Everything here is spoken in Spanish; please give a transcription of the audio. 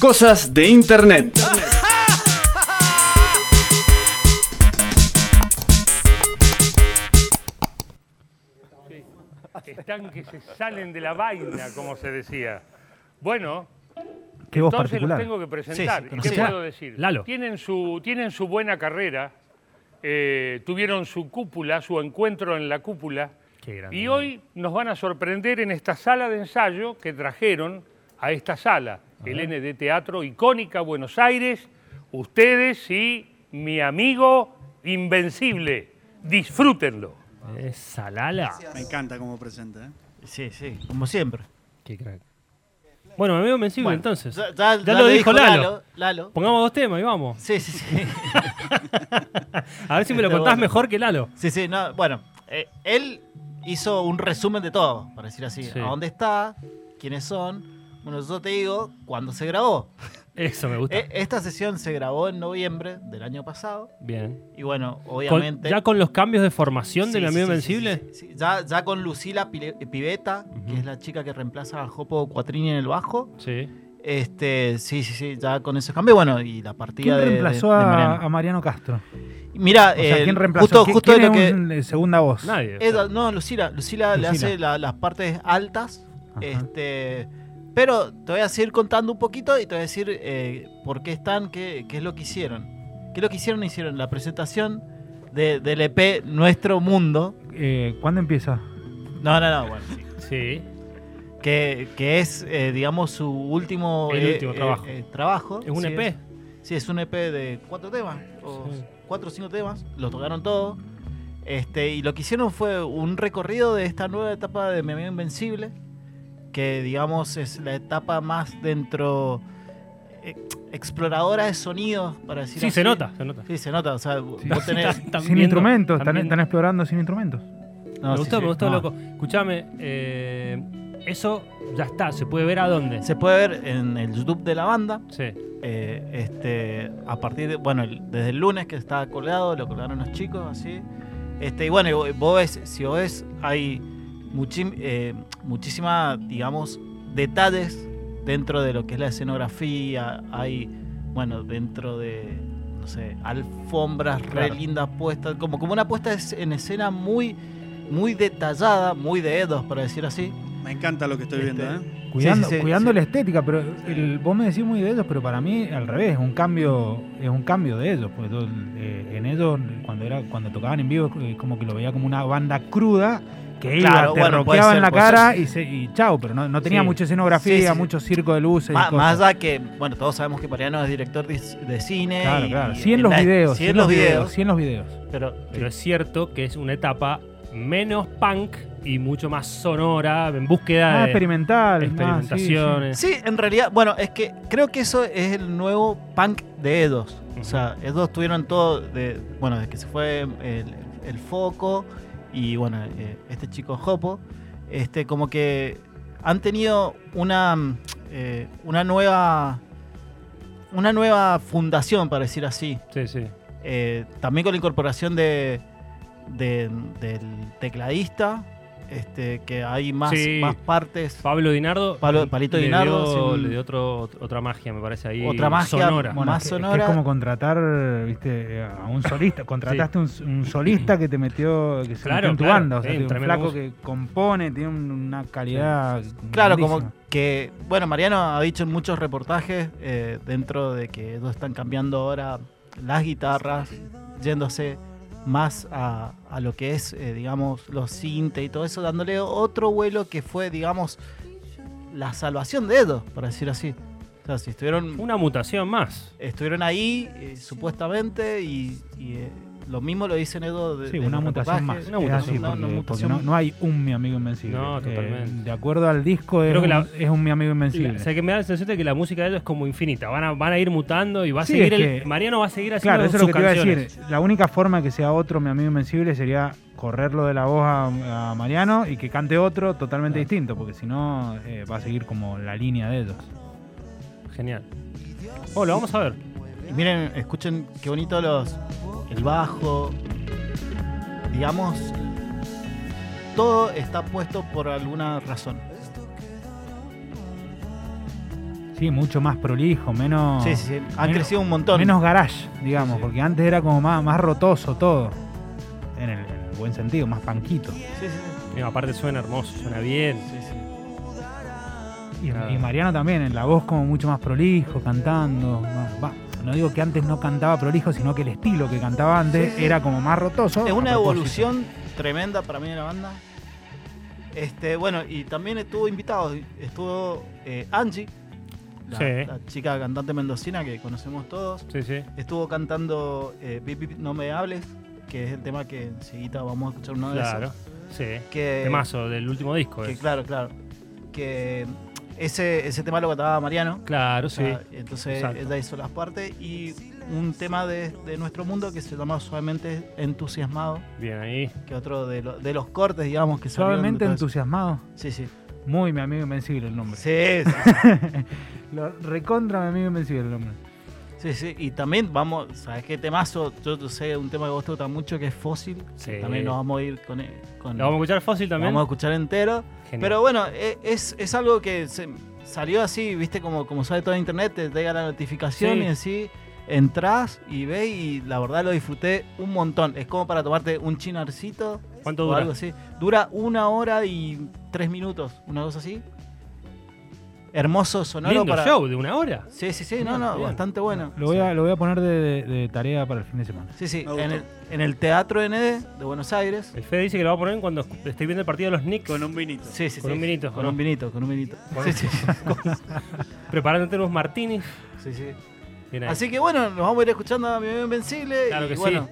Cosas de Internet. Están que se salen de la vaina, como se decía. Bueno, Qué voz entonces los particular. tengo que presentar. Sí, ¿Y ¿Qué puedo decir? Lalo. Tienen su, tienen su buena carrera, eh, tuvieron su cúpula, su encuentro en la cúpula, Qué grande, y hoy nos van a sorprender en esta sala de ensayo que trajeron a esta sala, el ND Teatro, icónica Buenos Aires, ustedes y mi amigo Invencible. Disfrútenlo. Esa Lala. Me encanta cómo presenta, ¿eh? Sí, sí, como siempre. Qué crack. Bueno, me veo invencible Bueno, entonces. Ya, ya- Ya ya lo dijo dijo Lalo. Lalo. Pongamos dos temas y vamos. Sí, sí, sí. A ver si me lo contás bueno. mejor que Lalo. sí, sí, no, bueno, eh, él hizo un resumen de todo, para decir así. Sí. ¿A dónde está? ¿Quiénes son? Bueno, yo te digo, cuándo se grabó. Eso me gusta. Eh, esta sesión se grabó en noviembre del año pasado. Bien. Y bueno, Con- obviamente. ¿Ya con los cambios de formación de Sí, mi amigo sí, sí, sí, Invencible? sí, sí. Ya, ya con Lucila Pile- Piveta, que es la chica que reemplaza a Jopo Cuatrini en el bajo. Sí. Este, sí, sí, sí, ya con esos cambios. Bueno, y la partida ¿Quién de. de- reemplazó de a, Mariano. a Mariano Castro? Mira, O sea, eh, ¿quién reemplazó? justo, ¿Qui- justo ¿Quién lo es que. un- eh, segunda voz? Nadie. o es- sea. no, Lucila, Lucila, le Lucila. hace la- las partes altas. Ajá. Este, pero te voy a seguir contando un poquito y te voy a decir eh, por qué están, qué, qué es lo que hicieron. ¿Qué es lo que hicieron? Hicieron la presentación de- del EP Nuestro Mundo. Eh, ¿Cuándo empieza? No, no, no, bueno, sí. Sí. que, que es, eh, digamos, su último, El eh, último trabajo. eh, trabajo. ¿Es un Sí, EP? sí, es un EP de cuatro temas, o Sí. cuatro o cinco temas, lo tocaron todos. Este, y lo que hicieron fue un recorrido de esta nueva etapa de Mi Amigo Invencible, que digamos es la etapa más dentro eh, exploradora de sonidos, para decir Sí, así. se nota, se nota. Sí, se nota, o sea, Sí. vos tenés... Están sin viendo- instrumentos, están están, viendo. están explorando sin instrumentos. no, me sí, gustó, sí. me gustó, loco. Escuchame, eh, eso ya está, se puede ver a dónde. Se puede ver en el YouTube de la banda, Sí. Eh, este, a partir de, bueno, el- desde el lunes que estaba colgado, lo colgaron los chicos, así. Este, y bueno, y vos- vos ves, si vos ves, hay muchim- eh, muchísima, digamos, detalles dentro de lo que es la escenografía, hay, bueno, dentro de, no sé, alfombras re Claro. lindas puestas, como, como una puesta es- en escena muy, muy detallada, muy de Edos, para decir así. Me encanta lo que estoy Este, viendo, ¿eh? Cuidando, sí, sí, cuidando sí. la estética, pero el- vos me decís muy de ellos, pero para mí al revés, es un cambio, es un cambio de ellos. Porque todo, eh, en ellos, cuando era, cuando tocaban en vivo, eh, como que lo veía como una banda cruda que iba, Claro, te bueno, en la cara y, se, y chao, pero no, no tenía Sí. mucha escenografía, Sí, sí, sí. mucho circo de luces. y Má- cosas. Más allá que, bueno, todos sabemos que Mariano es director de, de cine. Claro, y- claro. y Sí en los la- videos. Sí en los videos. Sí en los videos. Pero, Pero es cierto que es una etapa menos punk y mucho más sonora, en búsqueda Más de experimental. más, sí, sí. experimentaciones. sí, en realidad, bueno, es que creo que eso es el nuevo punk de Edos. O sea, Edos tuvieron todo, de, bueno, desde que se fue el, el foco y, bueno, eh, este chico Jopo, este, como que han tenido una, mm, eh, una nueva. Una nueva fundación, para decir así. Sí, sí. Eh, también con la incorporación de, de- del tecladista, este, que hay más, Sí. más partes. Pablo Dinardo. Pablo- Palito le Dinardo, dio- sí, un- le dio otro, otra magia, me parece ahí. Otra magia, sonora. bueno, más es que- es que sonora. Es como contratar, viste, a un solista. Contrataste un, un solista que te metió, que se Claro, metió en tu claro, banda. O sea, sí, un flaco que compone, tiene un- una calidad. Claro, como que, bueno, Mariano ha dicho en muchos reportajes eh, dentro de que ellos están cambiando ahora las guitarras, yéndose más a, a lo que es, eh, digamos, los synth y todo eso, dándole otro vuelo que fue, digamos, la salvación de Edo, por decir así. O sea, si estuvieron Una mutación más. estuvieron ahí eh, supuestamente y, y, eh, lo mismo lo dicen Edo de, Sí, de una mutación más. Una mutación, así, una- porque, una porque mutación. no, no hay un mi amigo invencible. No, Eh, totalmente. de acuerdo al disco, es, Creo que un, la- es un mi amigo invencible. O sea, que me da la sensación de que la música de ellos es como infinita. Van a, van a ir mutando y va a Sí, seguir es el. Mariano va a seguir haciendo Claro, eso es lo que te iba a decir. La única forma que sea otro mi amigo invencible sería correrlo de la voz a, a Mariano y que cante otro totalmente distinto, porque si no eh, va a seguir como la línea de ellos. Genial. Oh, lo vamos a ver. Y miren, escuchen qué bonito los el bajo. Digamos, todo está puesto por alguna razón. Sí, mucho más prolijo, menos. Sí, sí, sí. Han menos- crecido un montón. Menos garage, digamos, Sí, porque antes era como más, más rotoso todo. En el, en el buen sentido, más panquito. Sí, sí, aparte suena hermoso, suena bien. Sí, sí. Y, Claro. y Mariano también, en la voz como mucho más prolijo, cantando. Va, no digo que antes no cantaba prolijo, sino que el estilo que cantaba antes Sí, era como más rotoso. Es una evolución tremenda para mí de la banda. Este, bueno, y también estuvo invitado, estuvo eh, Angie, la, Sí. la chica cantante mendocina que conocemos todos. Sí, sí. Estuvo cantando eh, Bip, Bip, No Me Hables, que es el tema que enseguida vamos a escuchar uno de Claro. esos. Sí. Que, Temazo del último disco. que es. claro, claro. Que ese, ese tema lo cantaba Mariano. Claro, sí. sea, entonces exacto. ella hizo las partes y un tema de, de nuestro mundo que se llama Suavemente Entusiasmado, Bien ahí. que otro de, lo- de los cortes, digamos, que Suavemente entusiasmado. Sí, sí. Muy mi amigo invencible el nombre. Sí, sí, Lo recontra mi amigo invencible el nombre. Sí, sí. Y también vamos, ¿sabes qué temazo? Yo yo sé un tema que vos te gusta mucho que es Fósil. Sí. También nos vamos a ir con... con ¿Lo vamos a escuchar fósil lo también? vamos a escuchar entero. Genial. Pero bueno, e- es, es algo que se- salió así, viste, como, como sabe todo internet, te llega la notificación Sí. y así entras y ves y la verdad lo disfruté un montón. Es como para tomarte un chinarcito ¿Cuánto o dura? algo así. Dura una hora y tres minutos, una cosa así. Hermoso sonoro Lindo para... show de una hora. Sí, sí, sí, no, no, bastante bueno. Lo voy a, lo voy a poner de, de- de tarea para el fin de semana. Sí, sí, en el, en el Teatro ND de Buenos Aires. El Fede dice que lo va a poner cuando esté viendo el partido de los Knicks. Con un vinito. Sí, sí, Con sí. un vinito, Con ¿no? un vinito, con un vinito. Sí, sí, Preparándote unos martinis. sí, sí. Así que bueno, nos vamos a ir escuchando a Mi Amigo Invencible. Claro y que sí. bueno,